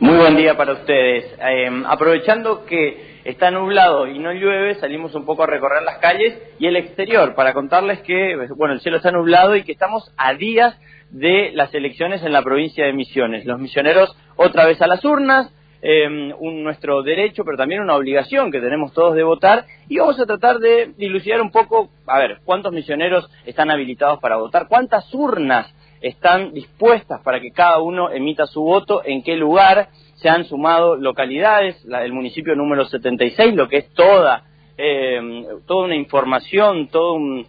Muy buen día para ustedes. Eh, aprovechando que está nublado y no llueve, salimos un poco a recorrer las calles y el exterior para contarles que, bueno, el cielo está nublado y que estamos a días de las elecciones en la provincia de Misiones. Los misioneros otra vez a las urnas, eh, un, nuestro derecho, pero también una obligación que tenemos todos de votar. Y vamos a tratar de dilucidar un poco, a ver, cuántos misioneros están habilitados para votar, cuántas urnas están dispuestas para que cada uno emita su voto, en qué lugar, se han sumado localidades, la, el municipio número 76, lo que es toda, eh, toda una información, todo un,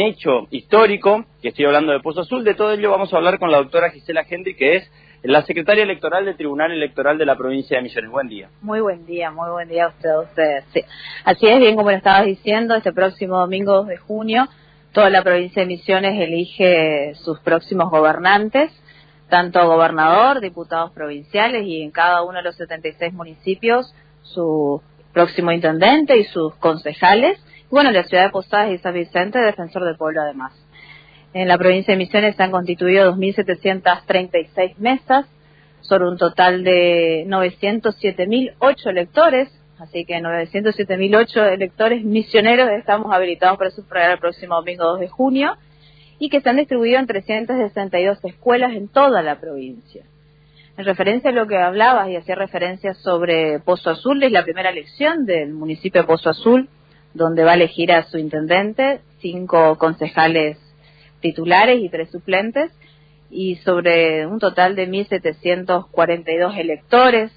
hecho histórico, que estoy hablando de Pozo Azul, de todo ello vamos a hablar con la doctora Gisela Hendry, que es la secretaria electoral del Tribunal Electoral de la provincia de Misiones. Buen día. Muy buen día, muy buen día a usted, ustedes. Sí. Así es, bien como lo estabas diciendo, este próximo domingo 2 de junio toda la provincia de Misiones elige sus próximos gobernantes, tanto gobernador, diputados provinciales y en cada uno de los 76 municipios su próximo intendente y sus concejales. Y bueno, en la ciudad de Posadas y San Vicente, defensor del pueblo además. En la provincia de Misiones se han constituido 2.736 mesas sobre un total de 907.008 electores Así que 907.008 electores misioneros estamos habilitados para sufragar el próximo domingo 2 de junio y que se han distribuido en 362 escuelas en toda la provincia. En referencia a lo que hablabas y hacía referencia sobre Pozo Azul, es la primera elección del municipio de Pozo Azul, donde va a elegir a su intendente, cinco concejales titulares y tres suplentes, y sobre un total de 1.742 electores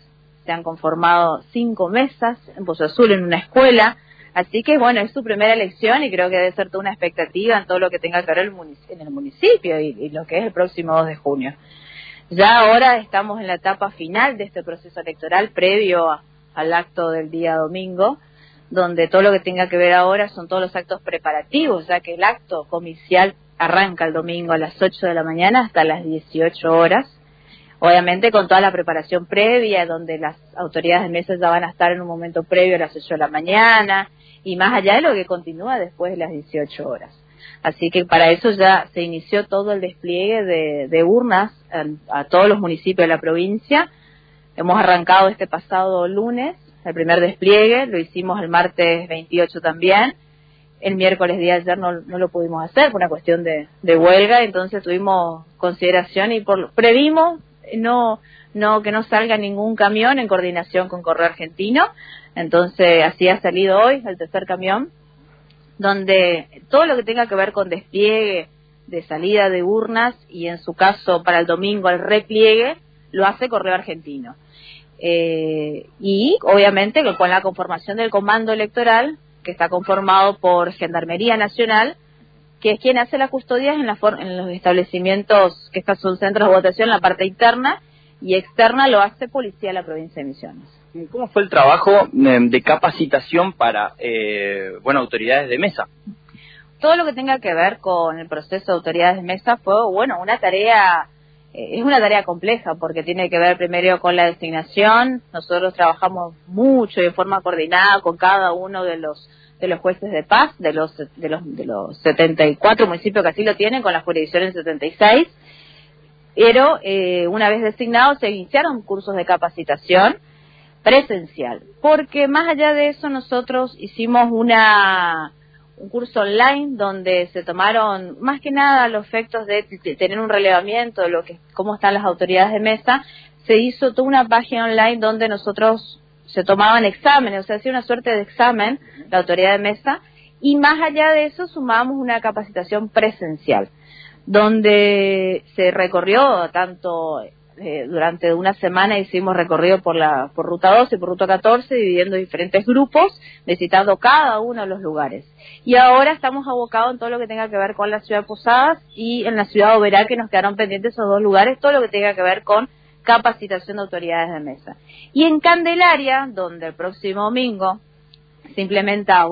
se han conformado cinco mesas en Pozo Azul en una escuela. Así que bueno, es su primera elección y creo que debe ser toda una expectativa en todo lo que tenga que ver en el municipio y, lo que es el próximo 2 de junio. Ya ahora estamos en la etapa final de este proceso electoral previo al acto del día domingo, donde todo lo que tenga que ver ahora son todos los actos preparativos, ya que el acto comicial arranca el domingo a las 8 de la mañana hasta las 18 horas obviamente con toda la preparación previa, donde las autoridades de mesa ya van a estar en un momento previo a las 8 de la mañana y más allá de lo que continúa después de las 18 horas. Así que para eso ya se inició todo el despliegue de, urnas a, todos los municipios de la provincia. Hemos arrancado este pasado lunes el primer despliegue, lo hicimos el martes 28 también. El miércoles día de ayer no, no lo pudimos hacer por una cuestión de, de huelga, entonces tuvimos consideración y por, previmos no, no, que no salga ningún camión en coordinación con Correo Argentino. Entonces, así ha salido hoy el tercer camión, donde todo lo que tenga que ver con despliegue de salida de urnas y en su caso para el domingo el repliegue, lo hace Correo Argentino. Eh, y obviamente con la conformación del comando electoral, que está conformado por Gendarmería Nacional, que es quien hace las custodias en, la en los establecimientos que son centros de votación, la parte interna, y externa lo hace Policía de la provincia de Misiones. ¿Cómo fue el trabajo eh, de capacitación para, eh, bueno, autoridades de mesa? Todo lo que tenga que ver con el proceso de autoridades de mesa fue, bueno, una tarea, eh, es una tarea compleja porque tiene que ver primero con la designación. Nosotros trabajamos mucho y de forma coordinada con cada uno de los de los jueces de paz, de los, de los, de los 74 municipios que así lo tienen, con la jurisdicción en 76. Pero eh, una vez designados se iniciaron cursos de capacitación presencial, porque más allá de eso nosotros hicimos una un curso online donde se tomaron más que nada los efectos de, tener un relevamiento de lo que cómo están las autoridades de mesa, se hizo toda una página online donde nosotros se tomaban exámenes, o sea, hacía una suerte de examen la autoridad de mesa y más allá de eso sumábamos una capacitación presencial, donde se recorrió tanto eh, durante una semana hicimos recorrido por la por ruta 12 y por ruta 14 dividiendo diferentes grupos visitando cada uno de los lugares. Y ahora estamos abocados en todo lo que tenga que ver con la ciudad de Posadas y en la ciudad de Oberá que nos quedaron pendientes esos dos lugares todo lo que tenga que ver con capacitación de autoridades de mesa. Y en Candelaria, donde el próximo domingo se implementa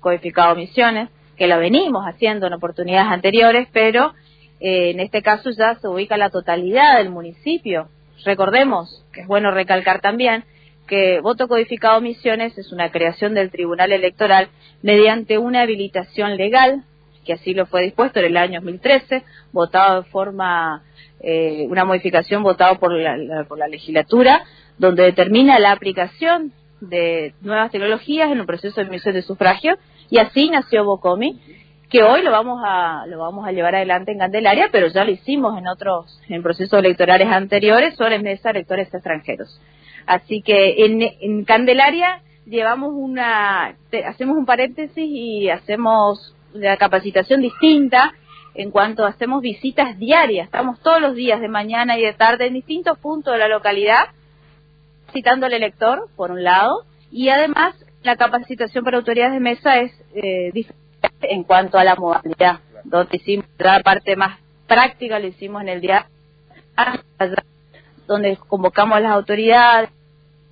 codificado misiones, que lo venimos haciendo en oportunidades anteriores, pero eh, en este caso ya se ubica la totalidad del municipio. Recordemos, que es bueno recalcar también, que voto codificado misiones es una creación del Tribunal Electoral mediante una habilitación legal que así lo fue dispuesto en el año 2013, votado de forma, eh, una modificación votada por la, por la legislatura, donde determina la aplicación de nuevas tecnologías en un proceso de emisión de sufragio, y así nació Bocomi, que hoy lo vamos a lo vamos a llevar adelante en Candelaria, pero ya lo hicimos en otros en procesos electorales anteriores sobre mesa electores extranjeros. Así que en, en Candelaria llevamos una hacemos un paréntesis y hacemos la capacitación distinta en cuanto hacemos visitas diarias, estamos todos los días de mañana y de tarde en distintos puntos de la localidad citando al elector, por un lado, y además la capacitación para autoridades de mesa es eh, diferente en cuanto a la modalidad, donde hicimos la parte más práctica, lo hicimos en el día donde convocamos a las autoridades,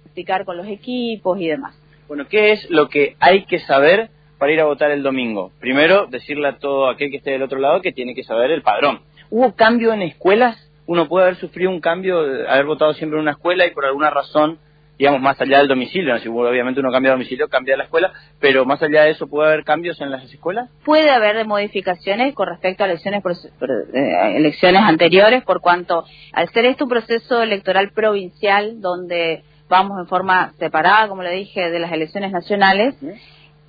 explicar con los equipos y demás. Bueno, ¿qué es lo que hay que saber para ir a votar el domingo? Primero, decirle a todo aquel que esté del otro lado que tiene que saber el padrón. ¿Hubo cambio en escuelas? Uno puede haber sufrido un cambio, haber votado siempre en una escuela y por alguna razón digamos, más allá del domicilio, si obviamente uno cambia de domicilio, cambia la escuela, pero más allá de eso, ¿puede haber cambios en las escuelas? Puede haber modificaciones con respecto a elecciones, eh, elecciones anteriores, por cuanto al ser esto un proceso electoral provincial, donde vamos en forma separada, como le dije, de las elecciones nacionales,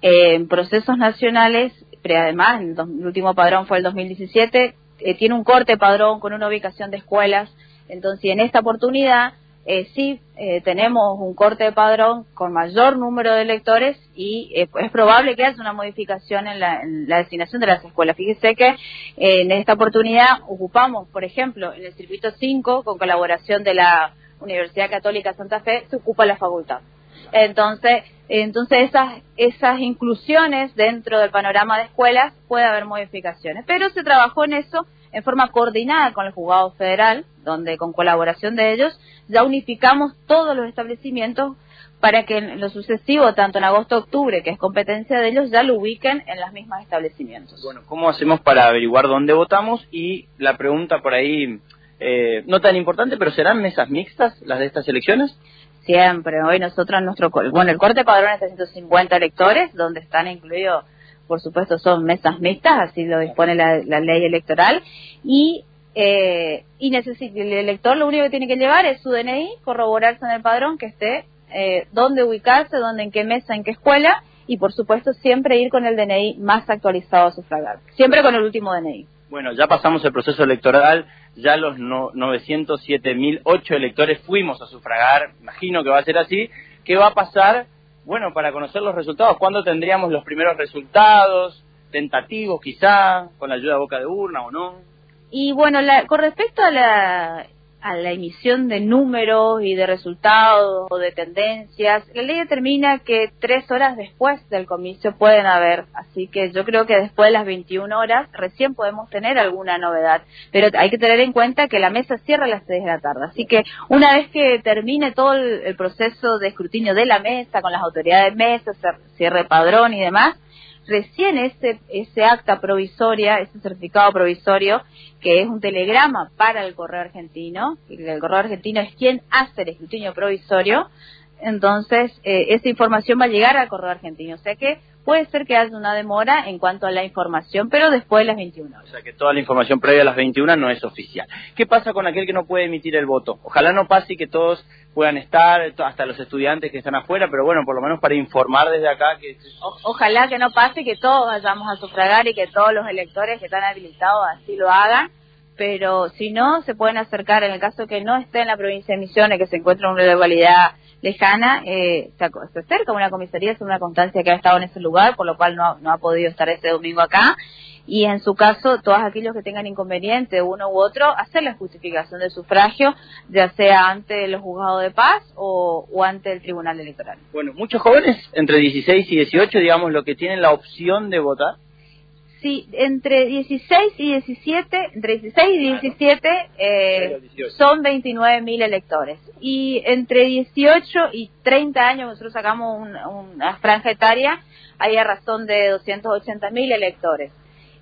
en procesos nacionales, pero además, el, último padrón fue el 2017, eh, tiene un corte padrón con una ubicación de escuelas, entonces en esta oportunidad eh, sí eh, tenemos un corte de padrón con mayor número de electores y eh, es probable que haya una modificación en la, destinación de las escuelas. Fíjese que eh, en esta oportunidad ocupamos, por ejemplo, en el circuito 5, con colaboración de la Universidad Católica Santa Fe, se ocupa la facultad. Entonces, entonces esas, esas inclusiones dentro del panorama de escuelas puede haber modificaciones. Pero se trabajó en eso en forma coordinada con el juzgado federal, donde con colaboración de ellos ya unificamos todos los establecimientos para que en lo sucesivo, tanto en agosto-octubre, que es competencia de ellos, ya lo ubiquen en las mismas establecimientos. Bueno, ¿cómo hacemos para averiguar dónde votamos? Y la pregunta por ahí, eh, no tan importante, pero ¿serán mesas mixtas las de estas elecciones? Siempre, hoy nosotros, nuestro, bueno, el corte padrón es de 150 electores, donde están incluidos por supuesto son mesas mixtas, así lo dispone la, ley electoral, y, eh, y el elector lo único que tiene que llevar es su DNI, corroborarse en el padrón que esté, eh, dónde ubicarse, dónde, en qué mesa, en qué escuela, y por supuesto siempre ir con el DNI más actualizado a sufragar, siempre con el último DNI. Bueno, ya pasamos el proceso electoral, ya los no, 907.008 electores fuimos a sufragar, imagino que va a ser así. ¿Qué va a pasar bueno, para conocer los resultados, ¿cuándo tendríamos los primeros resultados? Tentativos quizá, con la ayuda de boca de urna o no. Y bueno, con respecto a la a la emisión de números y de resultados o de tendencias. La ley determina que tres horas después del comicio pueden haber, así que yo creo que después de las 21 horas recién podemos tener alguna novedad, pero hay que tener en cuenta que la mesa cierra a las 6 de la tarde, así que una vez que termine todo el, proceso de escrutinio de la mesa con las autoridades de mesa, cierre padrón y demás, recién ese, ese acta provisoria, ese certificado provisorio, que es un telegrama para el correo argentino, el correo argentino es quien hace el escrutinio provisorio, entonces eh, esa información va a llegar al correo argentino. O sea que puede ser que haya una demora en cuanto a la información, pero después de las 21 horas. O sea que toda la información previa a las 21 no es oficial. ¿Qué pasa con aquel que no puede emitir el voto? Ojalá no pase y que todos puedan estar, hasta los estudiantes que están afuera, pero bueno, por lo menos para informar desde acá que... ojalá que no pase, que todos vayamos a sufragar y que todos los electores que están habilitados así lo hagan pero si no, se pueden acercar, en el caso que no esté en la provincia de Misiones, que se encuentra en una localidad lejana, eh, se, acerca a una comisaría, es una constancia que ha estado en ese lugar, por lo cual no, no ha podido estar ese domingo acá, y en su caso, todos aquellos que tengan inconveniente, uno u otro, hacer la justificación del sufragio, ya sea ante los juzgados de paz o, o ante el tribunal electoral. Bueno, muchos jóvenes, entre 16 y 18, digamos, lo que tienen la opción de votar, Sí, entre 16 y 17, entre 16 y 17 eh, son 29 mil electores. Y entre 18 y 30 años, nosotros sacamos una franja etaria, hay a razón de 280 mil electores.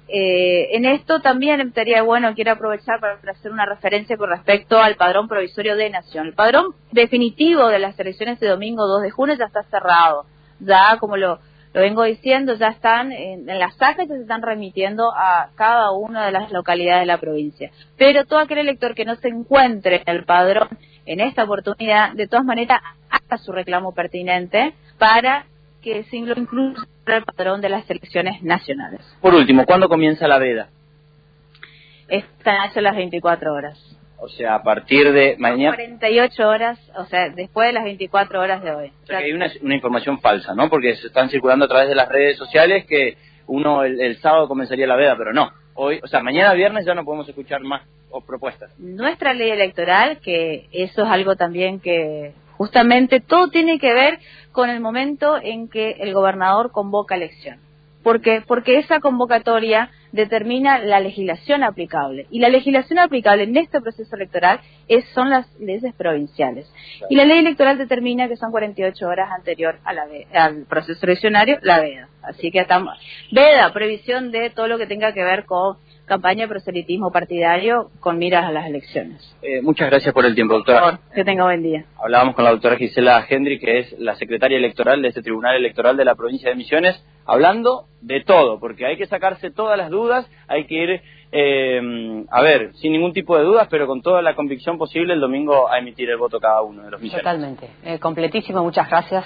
Eh, en esto también sería bueno, quiero aprovechar para hacer una referencia con respecto al padrón provisorio de nación. El padrón definitivo de las elecciones de domingo 2 de junio ya está cerrado. Ya, como lo lo vengo diciendo, ya están en, las actas que se están remitiendo a cada una de las localidades de la provincia. Pero todo aquel elector que no se encuentre en el padrón en esta oportunidad, de todas maneras, haga su reclamo pertinente para que se lo incluya en el padrón de las elecciones nacionales. Por último, ¿cuándo comienza la veda? Están a las 24 horas. O sea, a partir de mañana... 48 horas, o sea, después de las 24 horas de hoy. O sea, que hay una, información falsa, ¿no? Porque se están circulando a través de las redes sociales que uno el, sábado comenzaría la veda, pero no. Hoy, o sea, mañana viernes ya no podemos escuchar más propuestas. Nuestra ley electoral, que eso es algo también que justamente todo tiene que ver con el momento en que el gobernador convoca elección. ¿Por qué? Porque esa convocatoria determina la legislación aplicable. Y la legislación aplicable en este proceso electoral es, son las leyes provinciales. Y la ley electoral determina que son 48 horas anterior a la, al proceso eleccionario, la veda. Así que estamos. Veda, previsión de todo lo que tenga que ver con campaña de proselitismo partidario con miras a las elecciones. Eh, muchas gracias por el tiempo, doctora. que tenga buen día. Hablábamos con la doctora Gisela Hendry, que es la secretaria electoral de este Tribunal Electoral de la provincia de Misiones, hablando de todo, porque hay que sacarse todas las dudas, hay que ir, eh, a ver, sin ningún tipo de dudas, pero con toda la convicción posible el domingo a emitir el voto cada uno de los misiones. Totalmente, eh, completísimo, muchas gracias.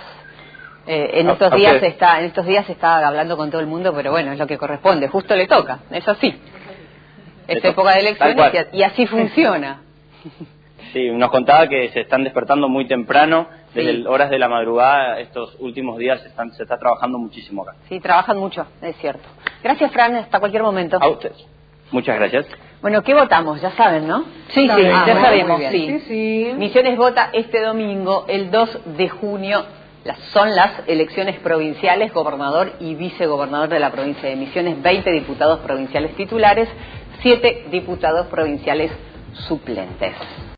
en estos días está, en estos días está hablando con todo el mundo, pero bueno, es lo que corresponde, justo le toca, eso sí es época de elecciones y, así funciona. Sí, nos contaba que se están despertando muy temprano, desde horas de la madrugada, estos últimos días están, se está trabajando muchísimo acá. Sí, trabajan mucho, es cierto. Gracias, Fran, hasta cualquier momento. A usted. Muchas gracias. Bueno, ¿qué votamos? Ya saben, ¿no? Sí, sí, ya sabemos. Sí. sí. Misiones vota este domingo, el 2 de junio. Las, son las elecciones provinciales, gobernador y vicegobernador de la provincia de Misiones, 20 diputados provinciales titulares siete diputados provinciales suplentes.